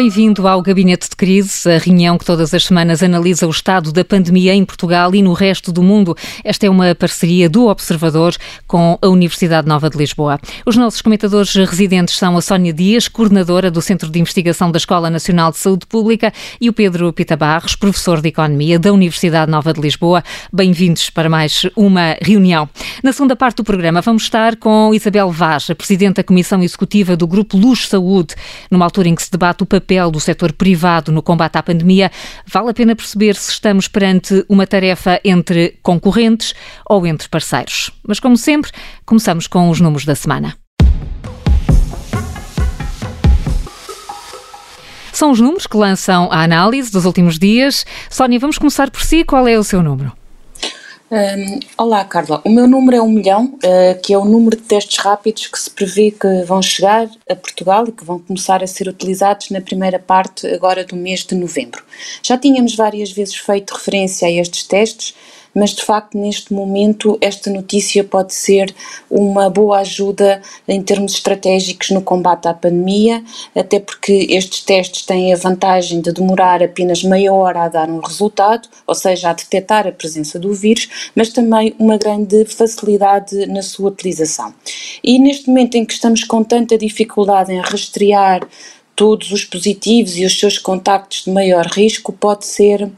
Bem-vindo ao Gabinete de Crise, a reunião que todas as semanas analisa o estado da pandemia em Portugal e no resto do mundo. Esta é uma parceria do Observador com a Universidade Nova de Lisboa. Os nossos comentadores residentes são a Sónia Dias, coordenadora do Centro de Investigação da Escola Nacional de Saúde Pública, e o Pedro Pita Barros, professor de Economia da Universidade Nova de Lisboa. Bem-vindos para mais uma reunião. Na segunda parte do programa vamos estar com Isabel Vaz, a Presidente da Comissão Executiva do Grupo Luz Saúde, numa altura em que se debate o papel papel do setor privado no combate à pandemia, vale a pena perceber se estamos perante uma tarefa entre concorrentes ou entre parceiros. Mas, como sempre, começamos com os números da semana. São os números que lançam a análise dos últimos dias. Sónia, vamos começar por si. Qual é o seu número? Um, olá, Carla. O meu número é um milhão, uh, que é o número de testes rápidos que se prevê que vão chegar a Portugal e que vão começar a ser utilizados na primeira parte agora do mês de novembro. Já tínhamos várias vezes feito referência a estes testes, mas de facto neste momento esta notícia pode ser uma boa ajuda em termos estratégicos no combate à pandemia, até porque estes testes têm a vantagem de demorar apenas meia hora a dar um resultado, ou seja, a detectar a presença do vírus, mas também uma grande facilidade na sua utilização. E neste momento em que estamos com tanta dificuldade em rastrear todos os positivos e os seus contactos de maior risco, pode ser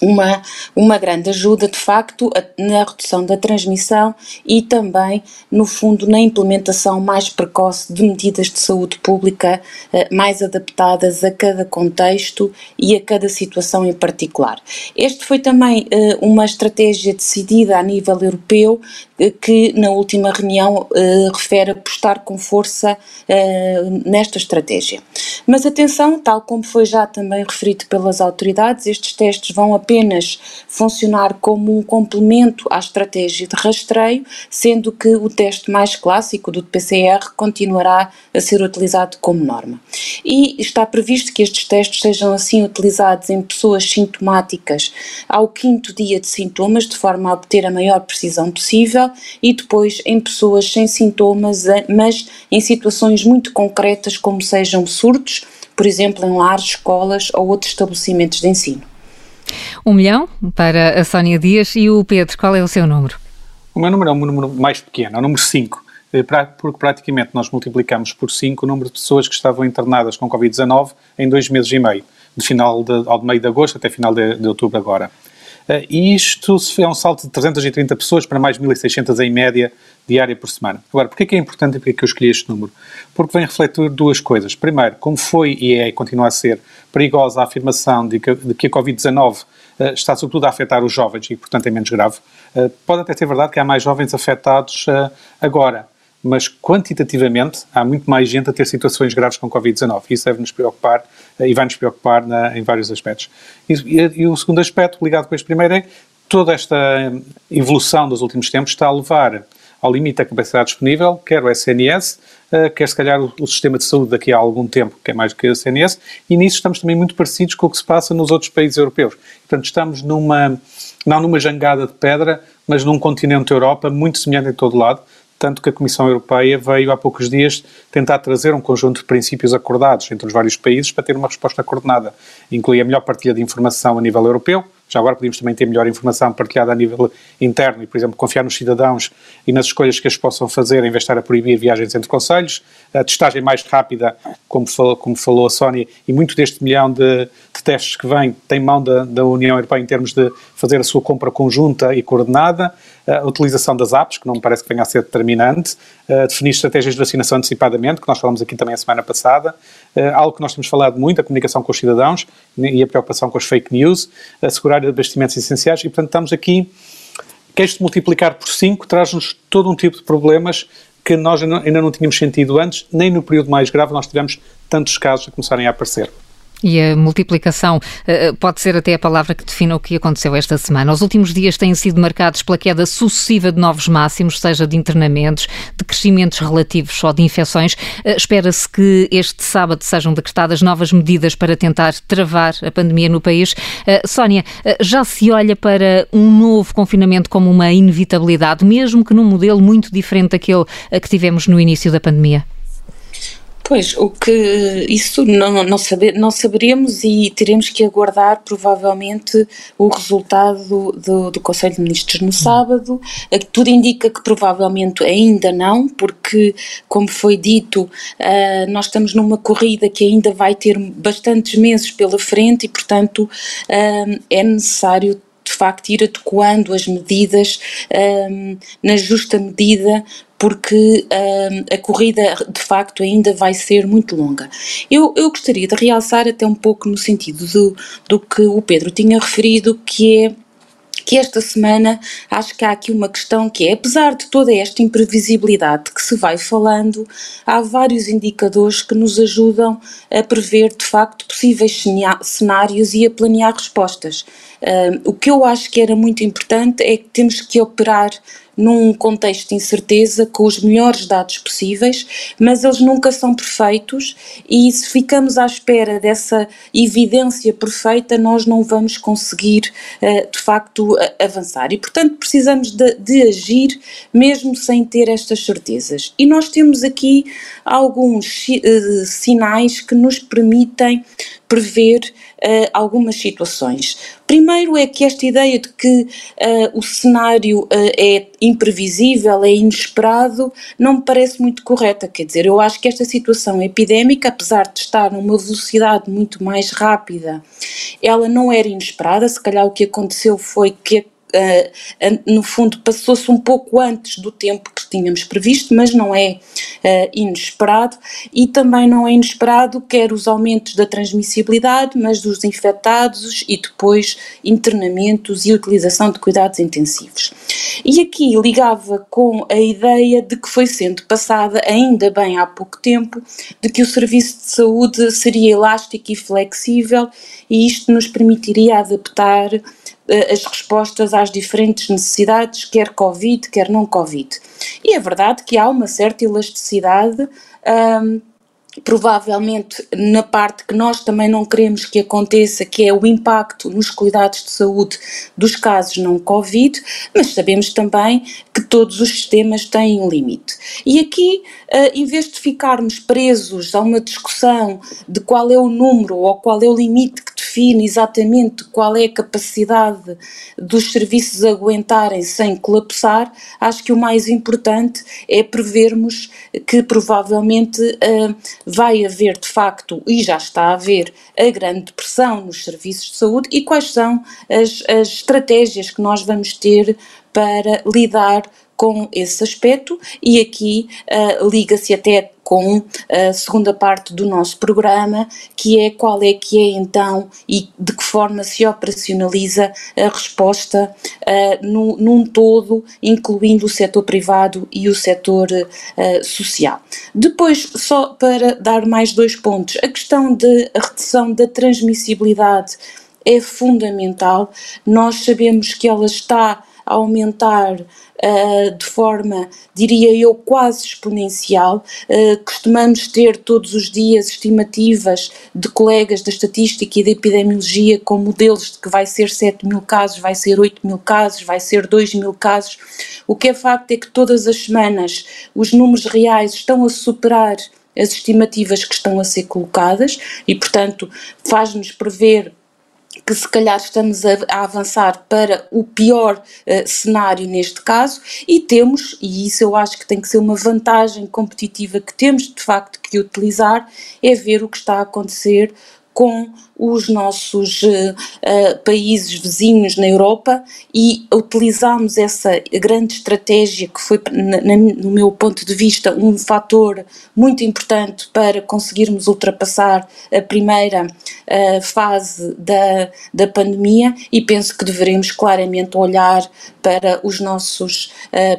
uma, uma grande ajuda, de facto, na redução da transmissão e também, no fundo, na implementação mais precoce de medidas de saúde pública eh, mais adaptadas a cada contexto e a cada situação em particular. Este foi também eh, uma estratégia decidida a nível europeu que na última reunião refere apostar com força nesta estratégia. Mas atenção, tal como foi já também referido pelas autoridades, estes testes vão apenas funcionar como um complemento à estratégia de rastreio, sendo que o teste mais clássico do PCR continuará a ser utilizado como norma. E está previsto que estes testes sejam assim utilizados em pessoas sintomáticas ao quinto dia de sintomas, de forma a obter a maior precisão possível, e depois em pessoas sem sintomas, mas em situações muito concretas, como sejam surtos, por exemplo, em lares, escolas ou outros estabelecimentos de ensino. Um milhão para a Sónia Dias e o Pedro, qual é o seu número? O meu número é um número mais pequeno, é o número 5, eh, porque praticamente nós multiplicamos por 5 o número de pessoas que estavam internadas com Covid-19 em dois meses e meio, de final de, ao meio de agosto até final de, de outubro agora. Eh, e isto é um salto de 330 pessoas para mais 1.600 em média diária por semana. Agora, porquê que é importante e porquê que eu escolhi este número? Porque vem refletir duas coisas. Primeiro, como foi e é e continua a ser perigosa a afirmação de que, de que a Covid-19 uh, está sobretudo a afetar os jovens e, portanto, é menos grave. Uh, pode até ser verdade que há mais jovens afetados agora, mas quantitativamente há muito mais gente a ter situações graves com Covid-19. Isso deve-nos preocupar e vai-nos preocupar na, em vários aspectos. E, e, e, o segundo aspecto, ligado com este primeiro, é toda esta evolução dos últimos tempos está a levar ao limite da capacidade disponível, quer o SNS, uh, quer se calhar o, o, sistema de saúde daqui a algum tempo, que é mais do que o SNS, e nisso estamos também muito parecidos com o que se passa nos outros países europeus. Portanto, estamos numa, não numa jangada de pedra, mas num continente Europa muito semelhante em todo lado, tanto que a Comissão Europeia veio há poucos dias tentar trazer um conjunto de princípios acordados entre os vários países para ter uma resposta coordenada. Inclui a melhor partilha de informação a nível europeu, já agora podíamos também ter melhor informação partilhada a nível interno e, por exemplo, confiar nos cidadãos e nas escolhas que eles possam fazer em vez de estar a proibir viagens entre conselhos. A testagem mais rápida, como falou, como falou a Sónia, e muito deste milhão de, de testes que vem tem mão da, da União Europeia em termos de fazer a sua compra conjunta e coordenada. A utilização das apps, que não me parece que venha a ser determinante, definir estratégias de vacinação antecipadamente, que nós falamos aqui também a semana passada, algo que nós temos falado muito, a comunicação com os cidadãos e a preocupação com as fake news, assegurar abastecimentos essenciais. E, portanto, estamos aqui, que este multiplicar por 5 traz-nos todo um tipo de problemas que nós ainda não tínhamos sentido antes, nem no período mais grave nós tivemos tantos casos a começarem a aparecer. E a multiplicação eh, eh, pode ser até a palavra que define o que aconteceu esta semana. Os últimos dias têm sido marcados pela queda sucessiva de novos máximos, seja de internamentos, de crescimentos relativos ou de infecções. Eh, espera-se que este sábado sejam decretadas novas medidas para tentar travar a pandemia no país. Sónia, já se olha para um novo confinamento como uma inevitabilidade, mesmo que num modelo muito diferente daquele que tivemos no início da pandemia? Pois, o que isso não, não, saber, não saberemos e teremos que aguardar provavelmente o resultado do, do Conselho de Ministros no sábado. Tudo indica que provavelmente ainda não, porque, como foi dito, uh, nós estamos numa corrida que ainda vai ter bastantes meses pela frente e, portanto, uh, é necessário facto ir adequando as medidas um, na justa medida porque um, a corrida de facto ainda vai ser muito longa. Eu, eu gostaria de realçar até um pouco no sentido do, do que o Pedro tinha referido, que é que esta semana acho que há aqui uma questão que é, apesar de toda esta imprevisibilidade que se vai falando, há vários indicadores que nos ajudam a prever de facto possíveis cenários e a planear respostas. Uh, o que eu acho que era muito importante é que temos que operar num contexto de incerteza com os melhores dados possíveis, mas eles nunca são perfeitos e se ficamos à espera dessa evidência perfeita, nós não vamos conseguir eh, de facto avançar. E portanto precisamos de, de agir mesmo sem ter estas certezas. E nós temos aqui alguns uh, sinais que nos permitem prever uh, algumas situações. Primeiro é que esta ideia de que uh, o cenário uh, é imprevisível, é inesperado, não me parece muito correta. Quer dizer, eu acho que esta situação epidémica, apesar de estar numa velocidade muito mais rápida, ela não era inesperada. Se calhar o que aconteceu foi que no fundo passou-se um pouco antes do tempo que tínhamos previsto, mas não é uh, inesperado e também não é inesperado quer os aumentos da transmissibilidade, mas dos infectados e depois internamentos e utilização de cuidados intensivos. E aqui ligava com a ideia de que foi sendo passada, ainda bem há pouco tempo, de que o serviço de saúde seria elástico e flexível e isto nos permitiria adaptar eh, as respostas às diferentes necessidades, quer Covid, quer não Covid. E é verdade que há uma certa elasticidade. Um, provavelmente na parte que nós também não queremos que aconteça, que é o impacto nos cuidados de saúde dos casos não Covid, mas sabemos também que todos os sistemas têm um limite. E aqui, uh, em vez de ficarmos presos a uma discussão de qual é o número ou qual é o limite que define exatamente qual é a capacidade dos serviços aguentarem sem colapsar, acho que o mais importante é prevermos que provavelmente uh, vai haver de facto, e já está a haver, a grande pressão nos serviços de saúde e quais são as, as estratégias que nós vamos ter para lidar com esse aspecto e aqui uh, liga-se até com a segunda parte do nosso programa, que é qual é que é então e de que forma se operacionaliza a resposta uh, no, num todo, incluindo o setor privado e o setor uh, social. Depois, só para dar mais dois pontos, a questão da redução da transmissibilidade é fundamental. Nós sabemos que ela está a aumentar uh, de forma, diria eu, quase exponencial. Uh, costumamos ter todos os dias estimativas de colegas da estatística e da epidemiologia com modelos de que vai ser 7 mil casos, vai ser 8 mil casos, vai ser 2 mil casos. O que é facto é que todas as semanas os números reais estão a superar as estimativas que estão a ser colocadas e, portanto, faz-nos prever que se calhar estamos a, a avançar para o pior uh, cenário neste caso e temos, e isso eu acho que tem que ser uma vantagem competitiva que temos de facto que utilizar, é ver o que está a acontecer com os nossos uh, países vizinhos na Europa e utilizamos essa grande estratégia que foi, na, na, no meu ponto de vista, um fator muito importante para conseguirmos ultrapassar a primeira uh, fase da, da pandemia e penso que devemos claramente olhar para os nossos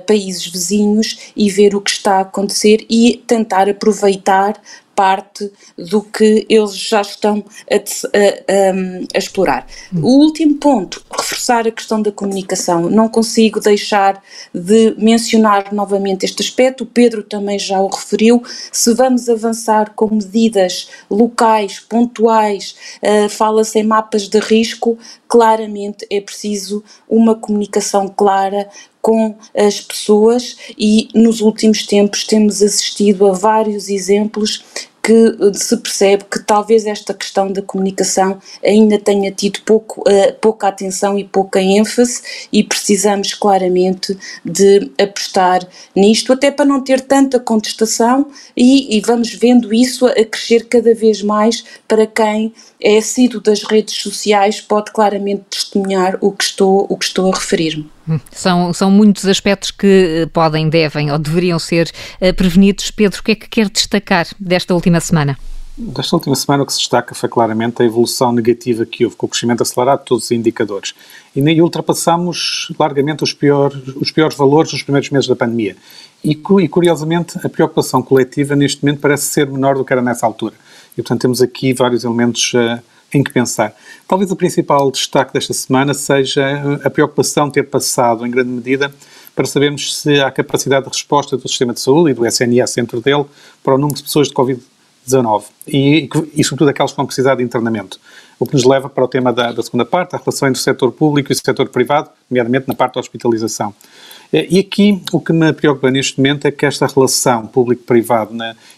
países vizinhos e ver o que está a acontecer e tentar aproveitar parte do que eles já estão a, a, a, explorar. O último ponto, reforçar a questão da comunicação. Não consigo deixar de mencionar novamente este aspecto, o Pedro também já o referiu. Se vamos avançar com medidas locais, pontuais, uh, fala-se em mapas de risco, claramente é preciso uma comunicação clara com as pessoas e nos últimos tempos temos assistido a vários exemplos que se percebe que talvez esta questão da comunicação ainda tenha tido pouco, uh, pouca atenção e pouca ênfase e precisamos claramente de apostar nisto, até para não ter tanta contestação e, e vamos vendo isso a crescer cada vez mais para quem é sido das redes sociais pode claramente testemunhar o que estou, o que estou a referir-me. Hum, são, são muitos aspectos que eh, podem, devem ou deveriam ser uh, prevenidos. Pedro, o que é que quer destacar desta última semana? Desta última semana o que se destaca foi claramente a evolução negativa que houve com o crescimento acelerado de todos os indicadores. E nem ultrapassamos largamente os piores, os piores valores dos primeiros meses da pandemia. E, e curiosamente a preocupação coletiva neste momento parece ser menor do que era nessa altura. E, portanto, temos aqui vários elementos uh, em que pensar. Talvez o principal destaque desta semana seja eh, a preocupação ter passado, em grande medida, para sabermos se há capacidade de resposta do sistema de saúde e do SNS dentro dele para o número de pessoas de Covid-19 e, e, sobretudo, aquelas que vão precisar de internamento. O que nos leva para o tema da, da segunda parte, a relação entre o setor público e o setor privado, nomeadamente na parte da hospitalização. E aqui o que me preocupa neste momento é que esta relação público-privado,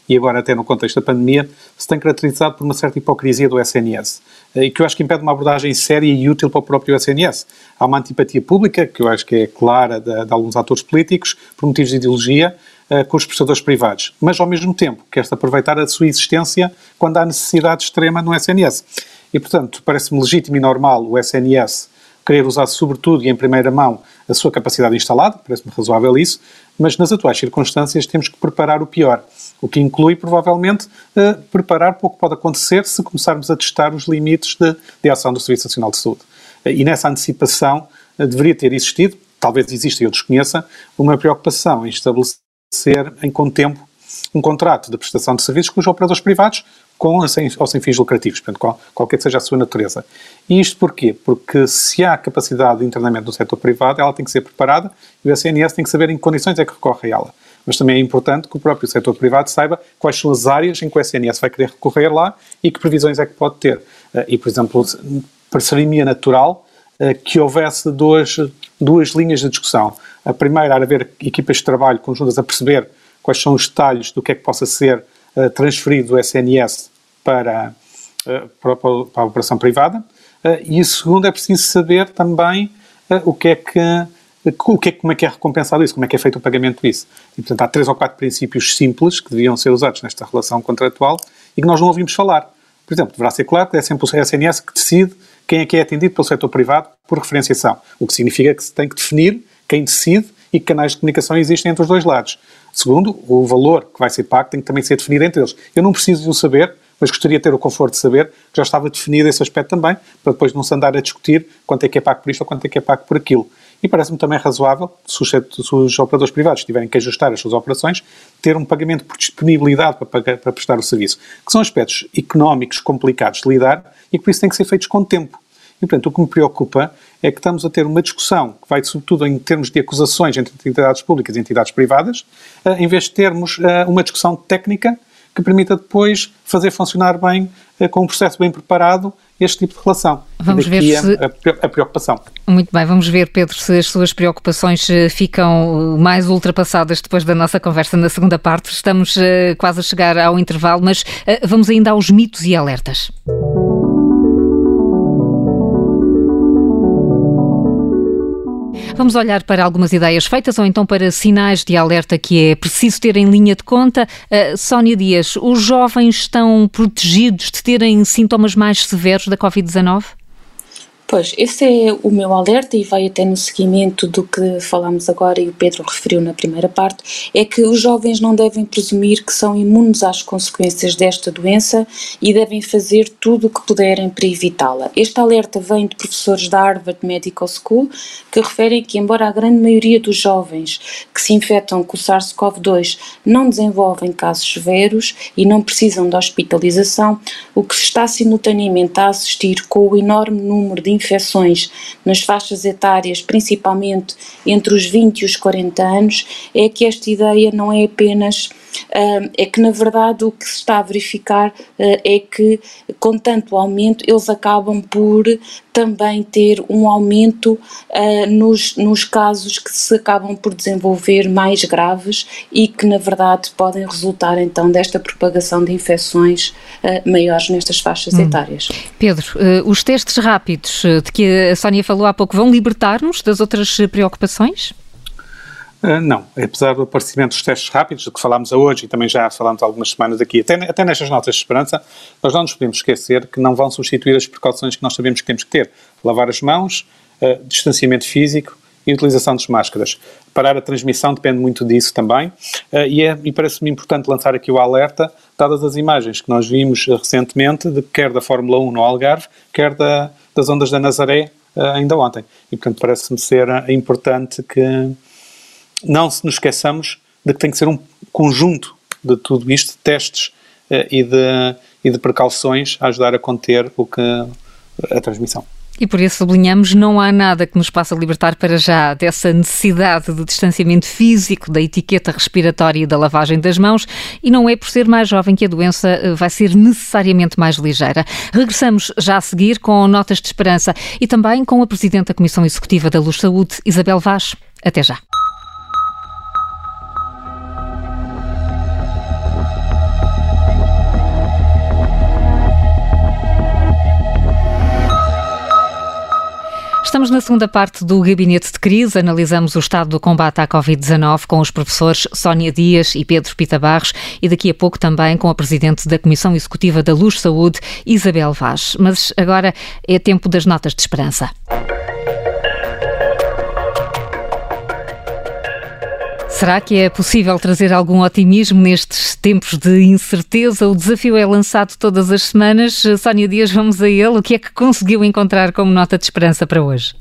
e agora até no contexto da pandemia, se tem caracterizado por uma certa hipocrisia do SNS, e que eu acho que impede uma abordagem séria e útil para o próprio SNS. Há uma antipatia pública, que eu acho que é clara de, de alguns atores políticos, por motivos de ideologia, uh, com os prestadores privados, mas ao mesmo tempo quer-se aproveitar a sua existência quando há necessidade extrema no SNS. E, portanto, parece-me legítimo e normal o SNS querer usar sobretudo e em primeira mão a sua capacidade instalada, parece-me razoável isso, mas nas atuais circunstâncias temos que preparar o pior, o que inclui provavelmente uh, preparar para o que pode acontecer se começarmos a testar os limites de, de ação do Serviço Nacional de Saúde. Uh, e nessa antecipação uh, deveria ter existido, talvez exista e eu desconheça, uma preocupação em estabelecer em contempo um contrato de prestação de serviços com os operadores privados com ou sem, ou sem fins lucrativos, portanto, qual, qualquer que seja a sua natureza. E isto porquê? Porque se há capacidade de internamento no setor privado, ela tem que ser preparada e o SNS tem que saber em que condições é que recorre a ela. Mas também é importante que o próprio setor privado saiba quais são as áreas em que o SNS vai querer recorrer lá e que previsões é que pode ter. Eh, e, por exemplo, pareceria natural eh, que houvesse duas, duas linhas de discussão. A primeira era haver equipas de trabalho conjuntas a perceber quais são os detalhes do que é que possa ser uh, transferido do SNS para, uh, para, para, a operação privada. Uh, e o segundo é preciso saber também o que é que o que é, como é que é recompensado isso, como é que é feito o pagamento disso. E, portanto, há três ou quatro princípios simples que deviam ser usados nesta relação contratual e que nós não ouvimos falar. Por exemplo, deverá ser claro que é sempre o SNS que decide quem é que é atendido pelo setor privado por referenciação, o que significa que se tem que definir quem decide e que canais de comunicação existem entre os dois lados. Segundo, o valor que vai ser pago tem que também ser definido entre eles. Eu não preciso de o saber, mas gostaria de ter o conforto de saber que já estava definido esse aspecto também, para depois não se andar a discutir quanto é que é pago por isto ou quanto é que é pago por aquilo. E parece-me também razoável, se os, se os, operadores privados tiverem que ajustar as suas operações, ter um pagamento por disponibilidade para, pagar, para prestar o serviço, que são aspectos económicos complicados de lidar e que por isso têm que ser feitos com tempo. E, portanto, o que me preocupa é que estamos a ter uma discussão que vai, sobretudo, em termos de acusações entre entidades públicas e entidades privadas, eh, em vez de termos eh, uma discussão técnica que permita depois fazer funcionar bem, eh, com um processo bem preparado, este tipo de relação. Vamos ver se... a, preocupação. Muito bem, vamos ver, Pedro, se as suas preocupações ficam mais ultrapassadas depois da nossa conversa na segunda parte. Estamos quase a chegar ao intervalo, mas vamos ainda aos mitos e alertas. Vamos olhar para algumas ideias feitas ou então para sinais de alerta que é preciso ter em linha de conta. Uh, Sónia Dias, os jovens estão protegidos de terem sintomas mais severos da Covid-19? Pois, esse é o meu alerta e vai até no seguimento do que falamos agora e o Pedro referiu na primeira parte, é que os jovens não devem presumir que são imunes às consequências desta doença e devem fazer tudo o que puderem para evitá-la. Este alerta vem de professores da Harvard Medical School que referem que, embora a grande maioria dos jovens que se infectam com o SARS-CoV-2 não desenvolvem casos severos e não precisam de hospitalização, o que se está simultaneamente a assistir com o enorme número de infecções nas faixas etárias, principalmente entre os 20 e os 40 anos, é que esta ideia não é apenas é que, na verdade, o que se está a verificar é que, com tanto aumento, eles acabam por também ter um aumento uh, nos, nos casos que se acabam por desenvolver mais graves e que, na verdade, podem resultar então desta propagação de infecções uh, maiores nestas faixas hum. etárias. Pedro, os testes rápidos de que a Sónia falou há pouco vão libertar-nos das outras preocupações? Uh, não, apesar do aparecimento dos testes rápidos, do que falámos hoje e também já falámos algumas semanas aqui, até, até nestas notas de esperança, nós não nos podemos esquecer que não vão substituir as precauções que nós sabemos que temos que ter. Lavar as mãos, uh, distanciamento físico e utilização de máscaras. Parar a transmissão depende muito disso também uh, e, é, e parece-me importante lançar aqui o alerta, dadas as imagens que nós vimos recentemente, de, quer da Fórmula 1 no Algarve, quer da, das ondas da Nazaré ainda ontem. E, portanto, parece-me ser importante que não se nos esqueçamos de que tem que ser um conjunto de tudo isto, de testes uh, e, de, e de precauções a ajudar a conter o que, a transmissão. E por isso sublinhamos, não há nada que nos possa libertar para já dessa necessidade de distanciamento físico, da etiqueta respiratória e da lavagem das mãos, e não é por ser mais jovem que a doença eh, vai ser necessariamente mais ligeira. Regressamos já a seguir com notas de esperança e também com a Presidente da Comissão Executiva da Luz Saúde, Isabel Vaz. Até já. Estamos na segunda parte do Gabinete de Crise. Analisamos o estado do combate à Covid-19 com os professores Sónia Dias e Pedro Pita Barros e daqui a pouco também com a Presidente da Comissão Executiva da Luz Saúde, Isabel Vaz. Mas agora é tempo das notas de esperança. Será que é possível trazer algum otimismo nestes tempos de incerteza? O desafio é lançado todas as semanas. Sónia Dias, vamos a ele. O que é que conseguiu encontrar como nota de esperança para hoje?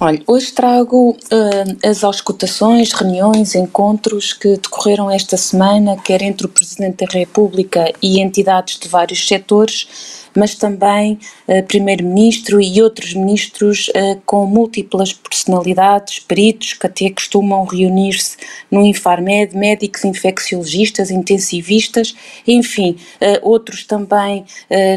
Olha, hoje trago uh, as auscultações, reuniões, encontros que decorreram esta semana, quer entre o Presidente da República e entidades de vários setores mas também uh, Primeiro-Ministro e outros ministros uh, com múltiplas personalidades, peritos que até costumam reunir-se no Infarmed, médicos infecciologistas, intensivistas, enfim, uh, outros também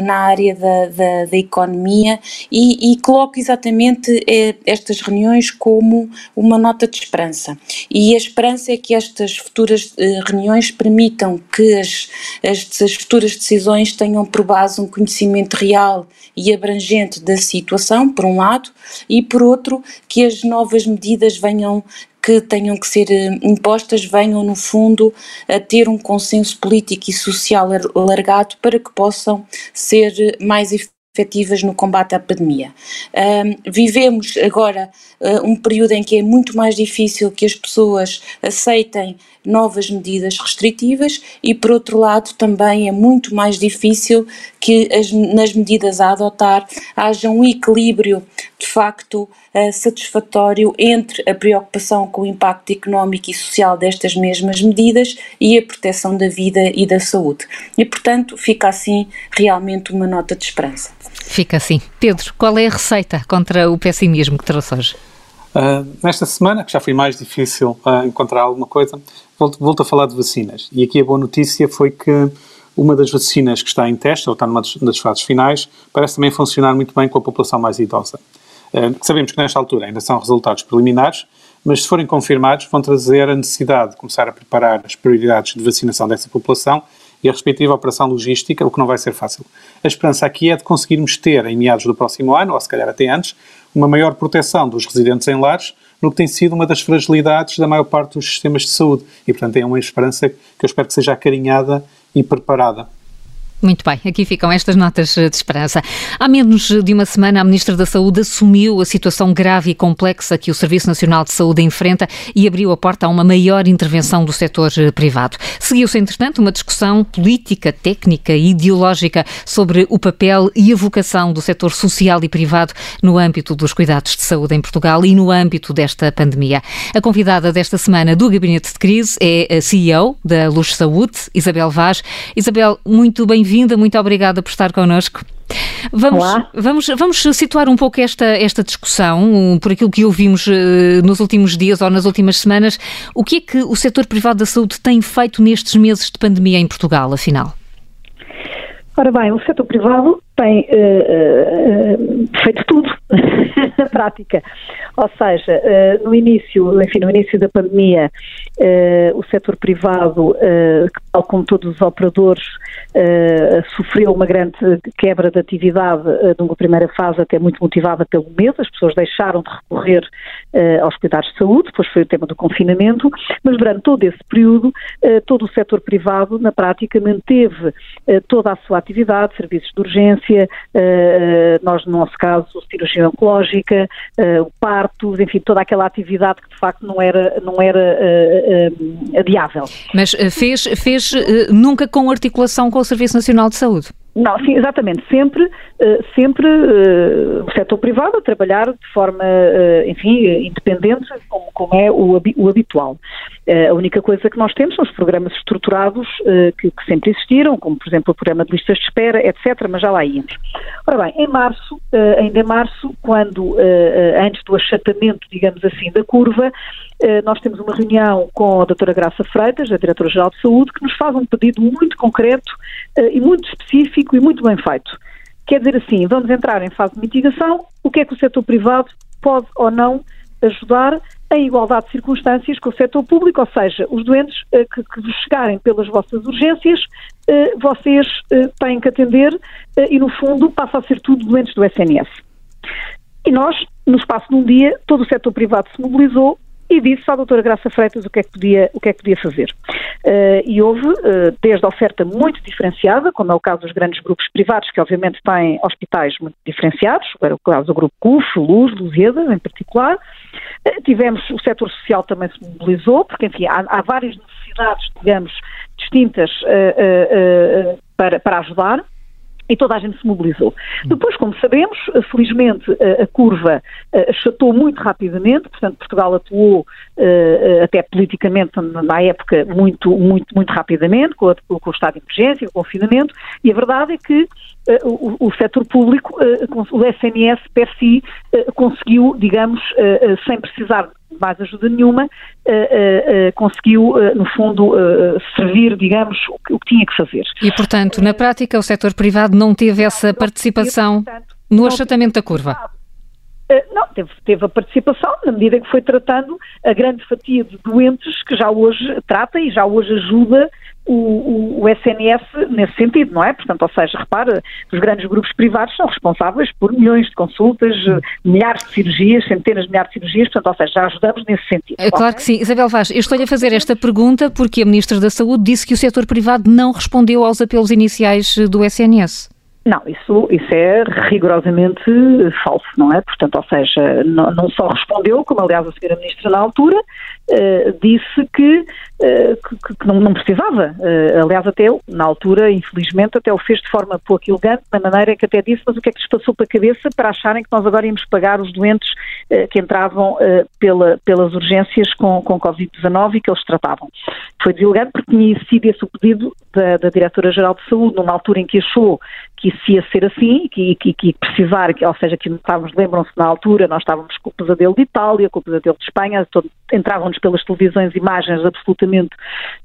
na área da, da, da economia e, e, coloco exatamente estas reuniões como uma nota de esperança. E a esperança é que estas futuras reuniões permitam que as, as, as futuras decisões tenham por base um conhecimento conhecimento real e abrangente da situação, por um lado, e por outro, que as novas medidas venham que tenham que ser eh, impostas venham, no fundo, a ter um consenso político e social alargado para que possam ser eh, mais efetivas no combate à pandemia. vivemos agora uh, um período em que é muito mais difícil que as pessoas aceitem novas medidas restritivas e, por outro lado, também é muito mais difícil que as, nas medidas a adotar haja um equilíbrio de facto uh, satisfatório entre a preocupação com o impacto económico e social destas mesmas medidas e a proteção da vida e da saúde. E, portanto, fica assim realmente uma nota de esperança. Fica assim. Pedro, qual é a receita contra o pessimismo que trouxe hoje? Uh, nesta semana, que já foi mais difícil uh, encontrar alguma coisa, volto, volto, a falar de vacinas. E aqui a boa notícia foi que uma das vacinas que está em teste, ou está numa das fases finais, parece também funcionar muito bem com a população mais idosa. Uh, sabemos que nesta altura ainda são resultados preliminares, mas se forem confirmados, vão trazer a necessidade de começar a preparar as prioridades de vacinação dessa população e a respectiva operação logística, o que não vai ser fácil. A esperança aqui é de conseguirmos ter, em meados do próximo ano, ou se calhar até antes, uma maior proteção dos residentes em lares, no que tem sido uma das fragilidades da maior parte dos sistemas de saúde. E, portanto, é uma esperança que eu espero que seja acarinhada e preparada. Muito bem, aqui ficam estas notas de esperança. Há menos de uma semana, a Ministra da Saúde assumiu a situação grave e complexa que o Serviço Nacional de Saúde enfrenta e abriu a porta a uma maior intervenção do setor privado. Seguiu-se, entretanto, uma discussão política, técnica e ideológica sobre o papel e a vocação do setor social e privado no âmbito dos cuidados de saúde em Portugal e no âmbito desta pandemia. A convidada desta semana do Gabinete de Crise é a CEO da Luz Saúde, Isabel Vaz. Isabel, muito bem bem-vinda, muito obrigada por estar connosco. Vamos, vamos, vamos situar um pouco esta, esta discussão, por aquilo que ouvimos uh, nos últimos dias ou nas últimas semanas. O que é que o setor privado da saúde tem feito nestes meses de pandemia em Portugal, afinal? Ora bem, o setor privado tem uh, uh, feito tudo na prática. Ou seja, uh, no início, enfim, no início da pandemia, o setor privado, tal como todos os operadores, sofreu uma grande quebra de atividade numa primeira fase até muito motivada pelo medo, as pessoas deixaram de recorrer aos cuidados de saúde, depois foi o tema do confinamento, mas durante todo esse período, todo o setor privado, na prática, manteve toda a sua atividade, serviços de urgência, uh, nós no nosso caso, cirurgia oncológica, uh, partos, enfim, toda aquela atividade que de facto não era, não era adiável. Mas fez, fez nunca com articulação com o Serviço Nacional de Saúde? Não, sim, exatamente. Sempre, sempre o setor privado a trabalhar de forma, enfim, independente, como, como é o, o habitual. a única coisa que nós temos são os programas estruturados que, que, sempre existiram, como, por exemplo, o programa de listas de espera, etc., mas já lá íamos. Ora bem, em março, ainda em março, quando, antes do achatamento, digamos assim, da curva, nós temos uma reunião com a doutora Graça Freitas, a Diretora-Geral de Saúde, que nos faz um pedido muito concreto e muito específico e muito bem feito. Quer dizer assim, vamos entrar em fase de mitigação, o que é que o setor privado pode ou não ajudar em igualdade de circunstâncias com o setor público, ou seja, os doentes eh, que, que chegarem pelas vossas urgências, eh, vocês eh, têm que atender e, no fundo, passa a ser tudo doentes do SNS. E nós, no espaço de um dia, todo o setor privado se mobilizou e disse à doutora Graça Freitas o que é que podia, o que é que podia fazer. Uh, e houve, uh, desde a oferta muito diferenciada, como é o caso dos grandes grupos privados, que obviamente têm hospitais muito diferenciados, era o caso do grupo CUF, Luz, Lusíada, em particular. Uh, tivemos, o setor social também se mobilizou, porque, enfim, há, há várias necessidades, digamos, distintas para, para ajudar e toda a gente se mobilizou. Depois, como sabemos, felizmente a curva achatou muito rapidamente, portanto Portugal atuou até politicamente na época muito, muito, muito rapidamente, com, o estado de emergência, com o confinamento, e a verdade é que o, o setor público, o SNS per si, conseguiu, digamos, sem precisar mais ajuda nenhuma, uh, uh, conseguiu, no fundo, servir, digamos, o que, o que, tinha que fazer. E, portanto, na prática, o setor privado não teve essa participação no achatamento da curva? Não, teve, teve, a participação na medida que foi tratando a grande fatia de doentes que já hoje trata e já hoje ajuda o, o, SNS nesse sentido, não é? Portanto, ou seja, repara, os grandes grupos privados são responsáveis por milhões de consultas, milhares de cirurgias, centenas de milhares de cirurgias, portanto, ou seja, já ajudamos nesse sentido. É claro que sim. Isabel Vaz, eu estou-lhe a fazer esta pergunta porque a Ministra da Saúde disse que o setor privado não respondeu aos apelos iniciais do SNS. Não, isso, isso é rigorosamente falso, não é? Portanto, ou seja, não, não só respondeu, como aliás a senhora Ministra na altura, uh, disse que, uh, que, que não, não, precisava. Uh, aliás, até na altura, infelizmente, até o fez de forma pouco elegante, da maneira que até disse, mas o que é que lhes passou pela cabeça para acharem que nós agora íamos pagar os doentes que entravam pela, pelas urgências com, com Covid-19 e que eles tratavam. Foi deselegante porque tinha sido esse o pedido da, da Diretora-Geral de Saúde, numa altura em que achou que isso ia ser assim, que, que, que precisar, que, ou seja, que estávamos, lembram-se na altura, nós estávamos com o pesadelo de Itália, com o pesadelo de Espanha, entravam-nos pelas televisões imagens absolutamente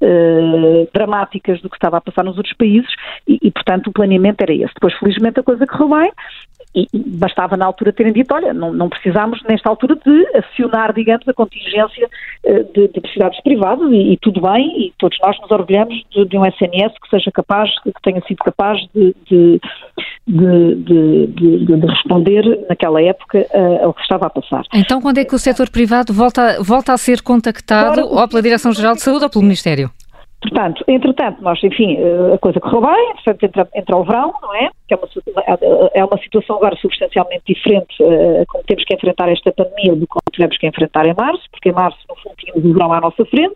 uh, dramáticas do que estava a passar nos outros países e, e, portanto, o planeamento era esse. Depois, felizmente, a coisa correu bem e, bastava na altura terem dito, olha, não, não precisamos nesta altura de acionar, digamos, a contingência uh, de, de necessidades privadas e, e, tudo bem, e todos nós nos orgulhamos de, de, um SNS que seja capaz, que tenha sido capaz de, de, de responder naquela época uh, ao que estava a passar. Então quando é que o setor privado volta, volta a ser contactado Agora, ou pela Direção-Geral de Saúde ou pelo Ministério? Portanto, entretanto, nós, enfim, eh, a coisa correu bem, entretanto entra, entra o verão, não é? Que é uma, é uma situação agora substancialmente diferente, uh, como temos que enfrentar esta pandemia do que tivemos que enfrentar em março, porque em março, no fundo, tínhamos o verão à nossa frente.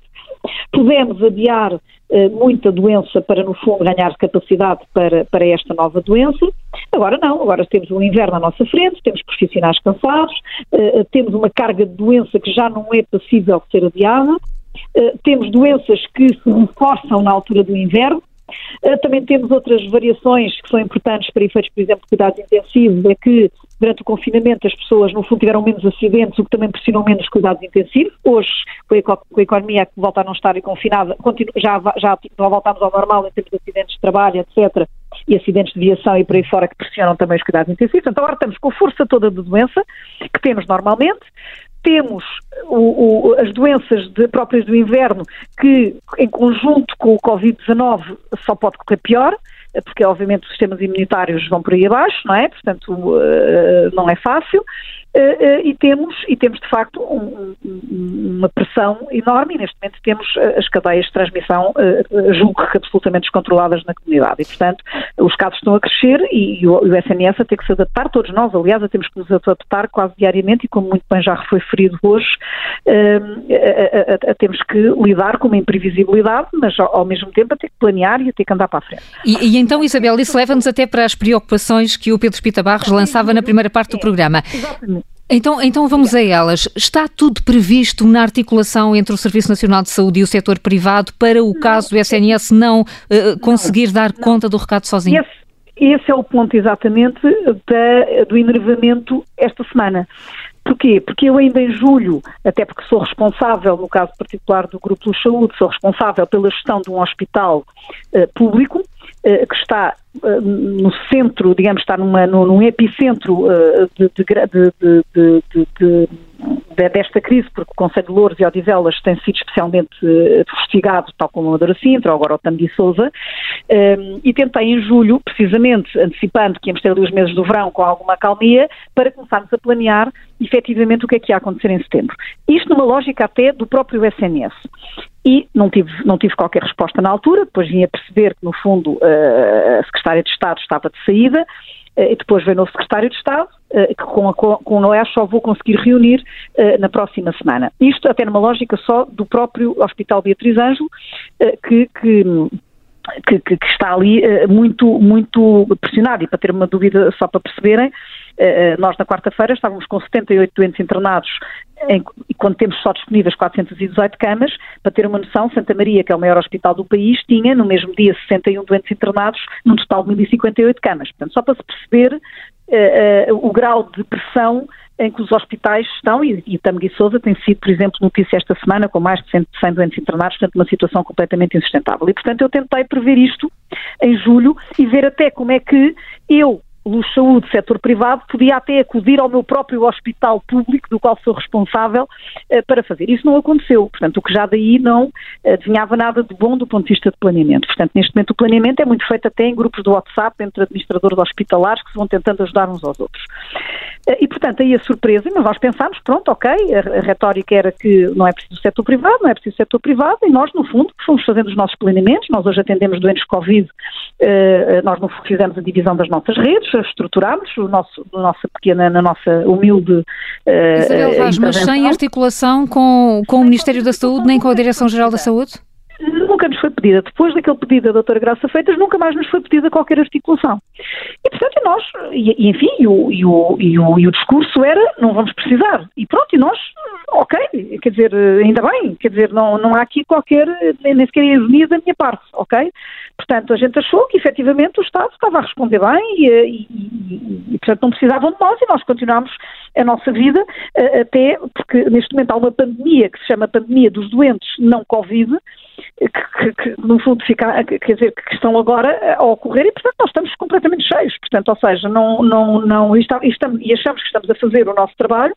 Podemos adiar uh, muita doença para, no fundo, ganhar capacidade para, para esta nova doença. Agora não, agora temos o inverno à nossa frente, temos profissionais cansados, uh, temos uma carga de doença que já não é passível de ser adiada. Uh, temos doenças que se reforçam na altura do inverno, Uh, também temos outras variações que são importantes para efeitos, por exemplo, de cuidados intensivos, é que durante o confinamento as pessoas, no fundo, tiveram menos acidentes, o que também pressionou menos cuidados intensivos. Hoje, com a, economia que volta a não estar confinada, já, já, já voltámos ao normal em termos de acidentes de trabalho, etc., e acidentes de viação e por aí fora que pressionam também os cuidados intensivos. Então agora estamos com a força toda da doença que temos normalmente, temos o, o, as doenças de, próprias do inverno que, em conjunto com o Covid-19, só pode correr pior porque obviamente os sistemas imunitários vão por aí abaixo, não é? Portanto, uh, não é fácil. Uh, uh, e, temos, e temos, de facto, um, um, uma pressão enorme e, neste momento, temos as cadeias de transmissão, julgo que absolutamente descontroladas na comunidade. E, portanto, os casos estão a crescer e, e, o, o SNS a ter que se adaptar, todos nós, aliás, a temos que nos adaptar quase diariamente e, como muito bem já foi referido hoje, a, a, a, temos que lidar com uma imprevisibilidade, mas, ao, ao, mesmo tempo, a ter que planear e a ter que andar para a frente. E, e então, Isabel, isso leva-nos até para as preocupações que o Pedro Espita Barros lançava na primeira parte do programa. Exatamente. Então, então vamos a elas. Está tudo previsto na articulação entre o Serviço Nacional de Saúde e o setor privado para o caso do SNS não uh, conseguir dar conta do recado sozinho? Esse, esse é o ponto exatamente da, do enervamento esta semana. Porquê? Porque eu ainda em julho, até porque sou responsável, no caso particular do Grupo de Saúde, sou responsável pela gestão de um hospital uh, público, que está eh, no centro, digamos, está numa, num epicentro eh, de, de, de, desta crise, porque o Conselho de Louros e Odivelas tem sido especialmente fustigado, tal como a Amadora Sintra, agora o Tandy Souza, e tentei em julho, precisamente antecipando que íamos ter ali os meses do verão com alguma calmia, para começarmos a planear efetivamente o que é que ia acontecer em setembro. Isto numa lógica até do próprio SNS e não tive, não tive qualquer resposta na altura, depois vim a perceber que, no fundo, eh, a Secretária de Estado estava de saída, eh, e depois veio o Secretário de Estado, eh, que com, com o só vou conseguir reunir na próxima semana. Isto até numa lógica só do próprio Hospital Beatriz Ângelo, que, que que, que, que, está ali muito, muito pressionado. E para ter uma dúvida, só para perceberem, nós na quarta-feira estávamos com 78 doentes internados em, e quando temos só disponíveis 418 camas, para ter uma noção, Santa Maria, que é o maior hospital do país, tinha no mesmo dia 61 doentes internados, num total de 1058 camas. Portanto, só para se perceber uh, uh, o grau de pressão em que os hospitais estão, e, e Tamegui Souza tem sido, por exemplo, notícia esta semana, com mais de 100, 100 doentes internados, portanto, uma situação completamente insustentável. E, portanto, eu tentei prever isto em julho e ver até como é que eu, Luz Saúde, setor privado, podia até acudir ao meu próprio hospital público, do qual sou responsável, eh, para fazer. Isso não aconteceu, portanto, o que já daí não eh, adivinhava nada de bom do ponto de vista de planeamento. Portanto, neste momento o planeamento é muito feito até em grupos do WhatsApp entre administradores hospitalares que se vão tentando ajudar uns aos outros. Eh, e, portanto, aí a surpresa, mas nós pensámos, pronto, ok, a, retórica era que não é preciso setor privado, não é preciso setor privado, e nós, no fundo, fomos fazendo os nossos planeamentos, nós hoje atendemos doentes Covid, nós não fizemos a divisão das nossas redes, estruturámos o nosso, a nossa pequena, na nossa humilde uh, Isabel Vaz, mas sem articulação com, com o Ministério da Saúde nem com a Direção-Geral da Saúde? Nunca nos foi pedida. Depois daquele pedido da doutora Graça Feitas, nunca mais nos foi pedida qualquer articulação. E, portanto, nós, e, enfim, e o, e, o, e, o, e o discurso era, não vamos precisar. E pronto, e nós, ok, quer dizer, ainda bem, quer dizer, não, não há aqui qualquer, nem sequer ironia da minha parte, ok? Portanto, a gente achou que efetivamente o Estado estava a responder bem e, e, e, e portanto, não precisavam de nós e nós continuamos a nossa vida eh, até porque neste momento há uma pandemia que se chama pandemia dos doentes não Covid, que, que, no fundo fica, quer dizer, que estão agora a ocorrer e, portanto, nós estamos completamente cheios. Portanto, ou seja, não, não, não, estamos, e achamos que estamos a fazer o nosso trabalho,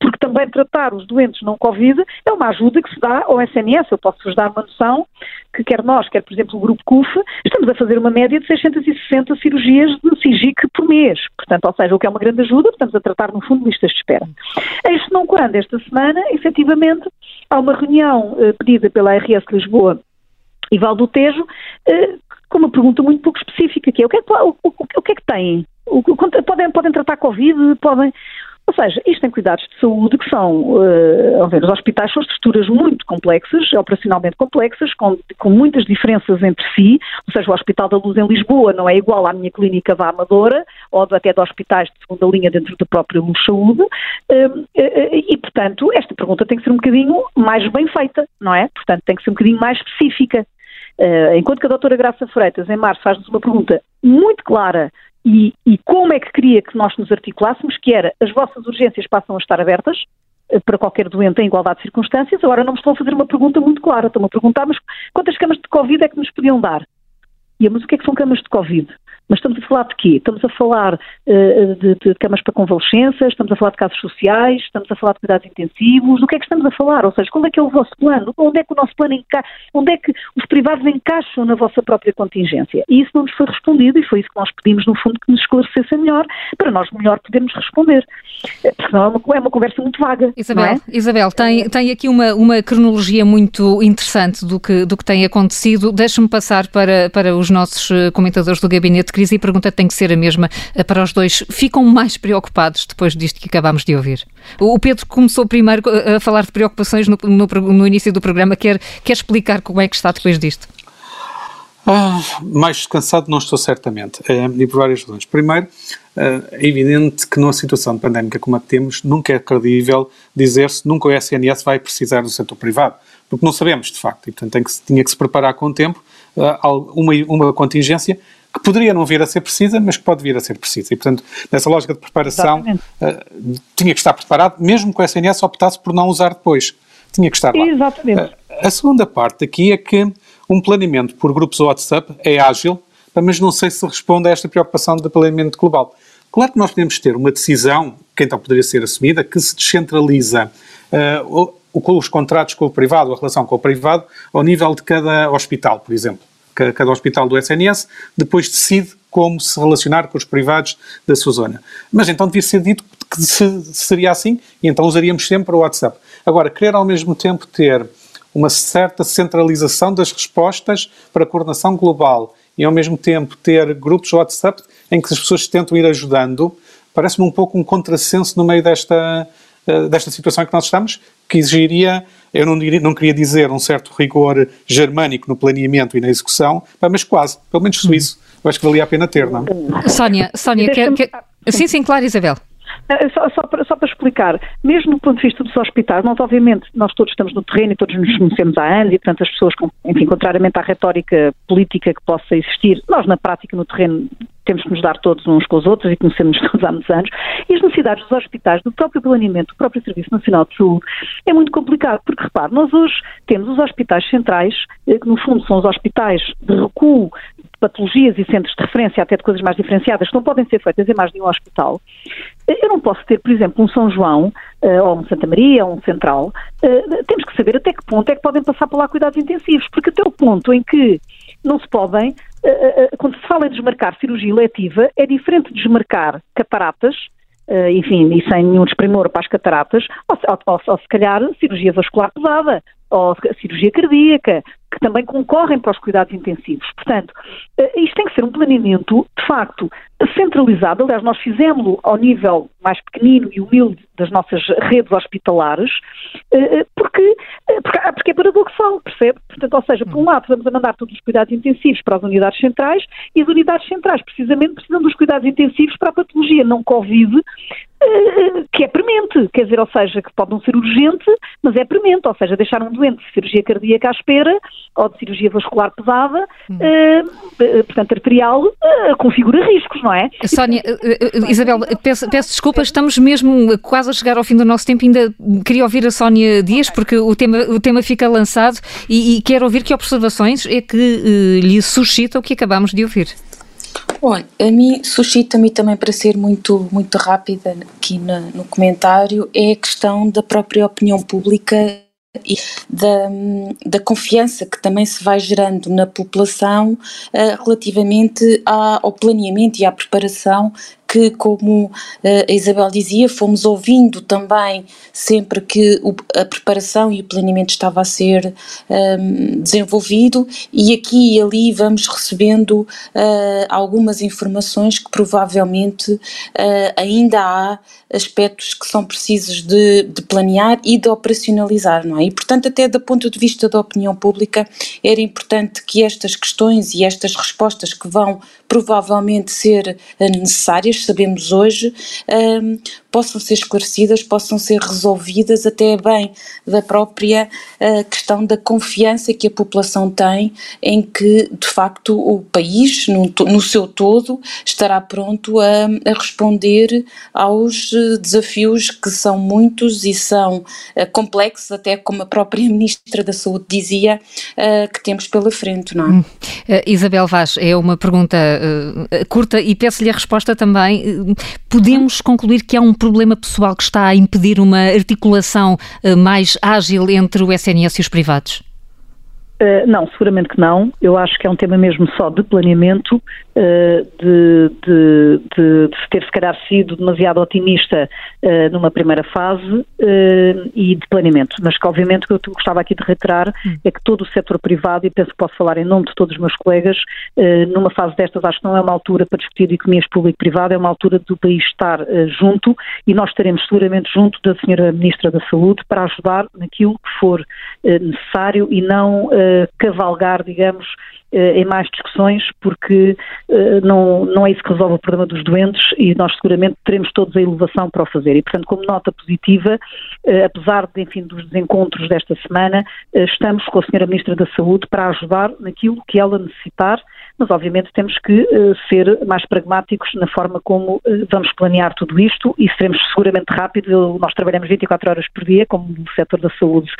porque também tratar os doentes não Covid é uma ajuda que se dá ao SNS. Eu posso-vos dar uma noção que quer nós, quer, por exemplo, o Grupo CUF, estamos a fazer uma média de 660 cirurgias de SIGIC por mês. Portanto, ou seja, o que é uma grande ajuda, estamos a tratar, no fundo, listas de espera. Isto não quando, esta semana, efetivamente, há uma reunião eh, pedida pela RS Lisboa e Val do Tejo, eh, com uma pergunta muito pouco específica, que é o que é que, o, o, o que, é que têm? Podem, podem tratar Covid? Podem... Ou seja, isto tem cuidados de saúde que são, uh, ver, os hospitais são estruturas muito complexas, operacionalmente complexas, com, com muitas diferenças entre si, ou seja, o Hospital da Luz em Lisboa não é igual à minha clínica da Amadora, ou até de hospitais de segunda linha dentro da própria Luz Saúde, uh, uh, e, portanto, esta pergunta tem que ser um bocadinho mais bem feita, não é? Portanto, tem que ser um bocadinho mais específica. Enquanto que a doutora Graça Freitas, em março, faz-nos uma pergunta muito clara e, e, como é que queria que nós nos articulássemos, que era as vossas urgências passam a estar abertas uh, para qualquer doente em igualdade de circunstâncias, agora não me estão a fazer uma pergunta muito clara, estão-me a perguntar, mas quantas camas de Covid é que nos podiam dar? E, mas o que é que são camas de Covid? Mas estamos a falar de quê? Estamos a falar uh, de, de, camas para convalescenças, estamos a falar de casos sociais, estamos a falar de cuidados intensivos, do que é que estamos a falar? Ou seja, qual é que é o vosso plano? Onde é que o nosso plano encaixa? Onde é que os privados encaixam na vossa própria contingência? E isso não nos foi respondido e foi isso que nós pedimos, no fundo, que nos esclarecessem melhor, para nós melhor podermos responder. Eh, porque senão é uma, é uma conversa muito vaga. Isabel, é? Isabel tem, tem aqui uma, uma cronologia muito interessante do que, do que tem acontecido. Deixa-me passar para, para os nossos eh, comentadores do Gabinete e a pergunta tem que ser a mesma eh, para os dois. Ficam mais preocupados depois disto que acabámos de ouvir? O Pedro começou primeiro eh, a falar de preocupações no, no, no início do programa. Quer, quer explicar como é que está depois disto? Ah, mais descansado não estou certamente, é, e por várias razões. Primeiro, é evidente que numa situação pandémica como a que temos, nunca é credível dizer-se nunca o SNS vai precisar do setor privado, porque não sabemos de facto, e portanto tem que, tinha que se preparar com o tempo uma, uma contingência que poderia não vir a ser precisa, mas que pode vir a ser precisa. E, portanto, nessa lógica de preparação, uh, tinha que estar preparado, mesmo que o SNS optasse por não usar depois. Tinha que estar lá. Exatamente. Uh, a segunda parte aqui é que um planeamento por grupos WhatsApp é ágil, mas não sei se responde a esta preocupação de planeamento global. Claro que nós podemos ter uma decisão, que então poderia ser assumida, que se descentraliza uh, os contratos com o privado, a relação com o privado, ao nível de cada hospital, por exemplo cada hospital do SNS depois decide como se relacionar com os privados da sua zona. Mas então devia ser dito que seria assim e então usaríamos sempre o WhatsApp. Agora, querer ao mesmo tempo ter uma certa centralização das respostas para a coordenação global e ao mesmo tempo ter grupos WhatsApp em que as pessoas tentam ir ajudando, parece-me um pouco um contrassenso no meio desta, eh, desta situação em que nós estamos, que exigiria eu não, diria, não queria dizer um certo rigor germânico no planeamento e na execução, mas quase, pelo menos suíço. Eu acho que valia a pena ter, não? Sónia, Sónia, quer, quer... sim, sim, claro, Isabel. Só, só, para, só, para, explicar, mesmo do ponto de vista dos hospitais, nós obviamente, nós todos estamos no terreno e todos nos conhecemos há anos e, portanto, as pessoas, enfim, contrariamente à retórica política que possa existir, nós na prática no terreno temos que nos dar todos uns com os outros e conhecemos todos há muitos anos, e as necessidades dos hospitais, do próprio planeamento, do próprio Serviço Nacional de Saúde, é muito complicado, porque repare, nós hoje temos os hospitais centrais, eh, que no fundo são os hospitais de recuo patologias e centros de referência, até de coisas mais diferenciadas, que não podem ser feitas em mais de um hospital. Eu não posso ter, por exemplo, um São João, uh, ou um Santa Maria, ou um Central. Uh, temos que saber até que ponto é que podem passar por lá cuidados intensivos, porque até o ponto em que não se podem, uh, quando se fala em desmarcar cirurgia eletiva, é diferente de desmarcar cataratas, enfim, e sem nenhum desprimor para as cataratas, ou, ou, ou, se calhar cirurgia vascular pesada, ou cirurgia cardíaca, que também concorrem para os cuidados intensivos. Portanto, eh, isto tem que ser um planeamento, de facto, centralizado. Aliás, nós fizemos-lo ao nível mais pequenino e humilde das nossas redes hospitalares, eh, eh, porque, ah, porque é paradoxal, percebe? Portanto, ou seja, por um lado, vamos a mandar todos os cuidados intensivos para as unidades centrais e as unidades centrais, precisamente, precisam dos cuidados intensivos para a patologia não Covid, que é premente, quer dizer, ou seja, que pode não ser urgente, mas é premente, ou seja, deixar um doente de cirurgia cardíaca à espera ou de cirurgia vascular pesada, hum. portanto, arterial, configura riscos, não é? Sónia, uh, Isabel, peço, peço desculpas, estamos mesmo quase a chegar ao fim do nosso tempo, ainda queria ouvir a Sónia Dias, porque o tema, o tema fica lançado e, e quero ouvir que observações é que lhe suscita o que acabamos de ouvir. Olha, a mim suscita-me também para ser muito, muito rápida aqui no, no comentário, é a questão da própria opinião pública e da, da confiança que também se vai gerando na população uh, relativamente à, ao planeamento e à preparação que, como eh, a Isabel dizia, fomos ouvindo também sempre que a preparação e o planeamento estava a ser um, ehm, desenvolvido e aqui e ali vamos recebendo uh, algumas informações que provavelmente uh, ainda há aspectos que são precisos de, de, planear e de operacionalizar, não é? E portanto até do ponto de vista da opinião pública era importante que estas questões e estas respostas que vão provavelmente ser necessárias, sabemos hoje, possam ser esclarecidas, possam ser resolvidas até bem da própria uh, questão da confiança que a população tem em que, de facto, o país, no, no seu todo, estará pronto a, a, responder aos eh, desafios que são muitos e são uh, complexos, até como a própria Ministra da Saúde dizia, uh, que temos pela frente, não é? Hum. Isabel Vaz, é uma pergunta curta e peço-lhe a resposta também. podemos concluir que há um problema pessoal que está a impedir uma articulação mais ágil entre o SNS e os privados? Uh, não, seguramente que não. Eu acho que é um tema mesmo só de planeamento, de, de, de, de, ter se calhar sido demasiado otimista uh, numa primeira fase e de planeamento. Mas que obviamente o que eu gostava aqui de reiterar é que todo o setor privado, e penso que posso falar em nome de todos os meus colegas, numa fase destas acho que não é uma altura para discutir economias público-privada, é uma altura do país estar junto e nós estaremos seguramente junto da Senhora Ministra da Saúde para ajudar naquilo que for necessário e não cavalgar, digamos, eh, em mais discussões, porque eh, não, não é isso que resolve o problema dos doentes e nós seguramente teremos todos a elevação para o fazer. E, portanto, como nota positiva, eh, apesar de, enfim, dos desencontros desta semana, estamos com a Senhora Ministra da Saúde para ajudar naquilo que ela necessitar mas obviamente temos que ser mais pragmáticos na forma como vamos planear tudo isto e seremos seguramente rápido. Nós trabalhamos 24 horas por dia, como o setor da saúde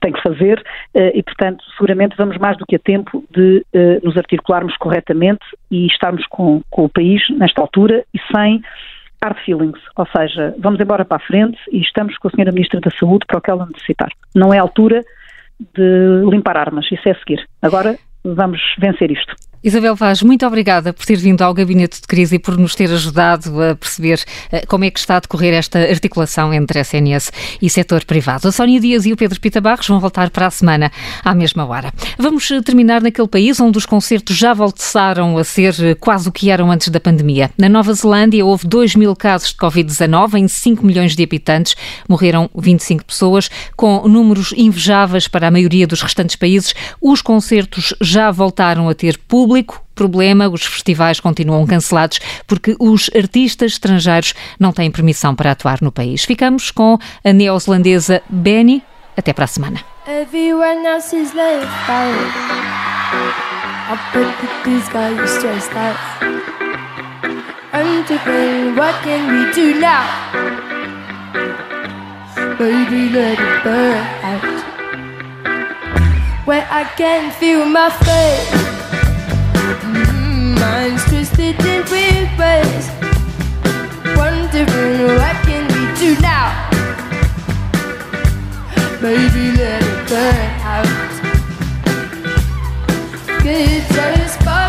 tem que fazer, e portanto seguramente vamos mais do que a tempo de nos articularmos corretamente e estarmos com, com o país nesta altura e sem hard feelings, ou seja, vamos embora para a frente e estamos com a Sra. Ministra da Saúde para o que ela necessitar. Não é a altura de limpar armas, isso é a seguir. Agora vamos vencer isto. Isabel Vaz, muito obrigada por ter vindo ao Gabinete de Crise e por nos ter ajudado a perceber eh, como é que está a decorrer esta articulação entre SNS e setor privado. A Sónia Dias e o Pedro Pita Barros vão voltar para a semana à mesma hora. Vamos eh, terminar naquele país onde os concertos já voltaram a ser eh, quase o que eram antes da pandemia. Na Nova Zelândia houve 2 mil casos de Covid-19 em 5 milhões de habitantes. Morreram 25 pessoas, com números invejáveis para a maioria dos restantes países. Os concertos já voltaram a ter público público. Problema, os festivais continuam cancelados porque os artistas estrangeiros não têm permissão para atuar no país. Ficamos com a neozelandesa Benny. Até para a semana. What can we do now? Baby, let it burn out. Where I can feel my face. Mm, minds twisted in. Wondering what can we do now? Maybe let it burn out. Guitar sparking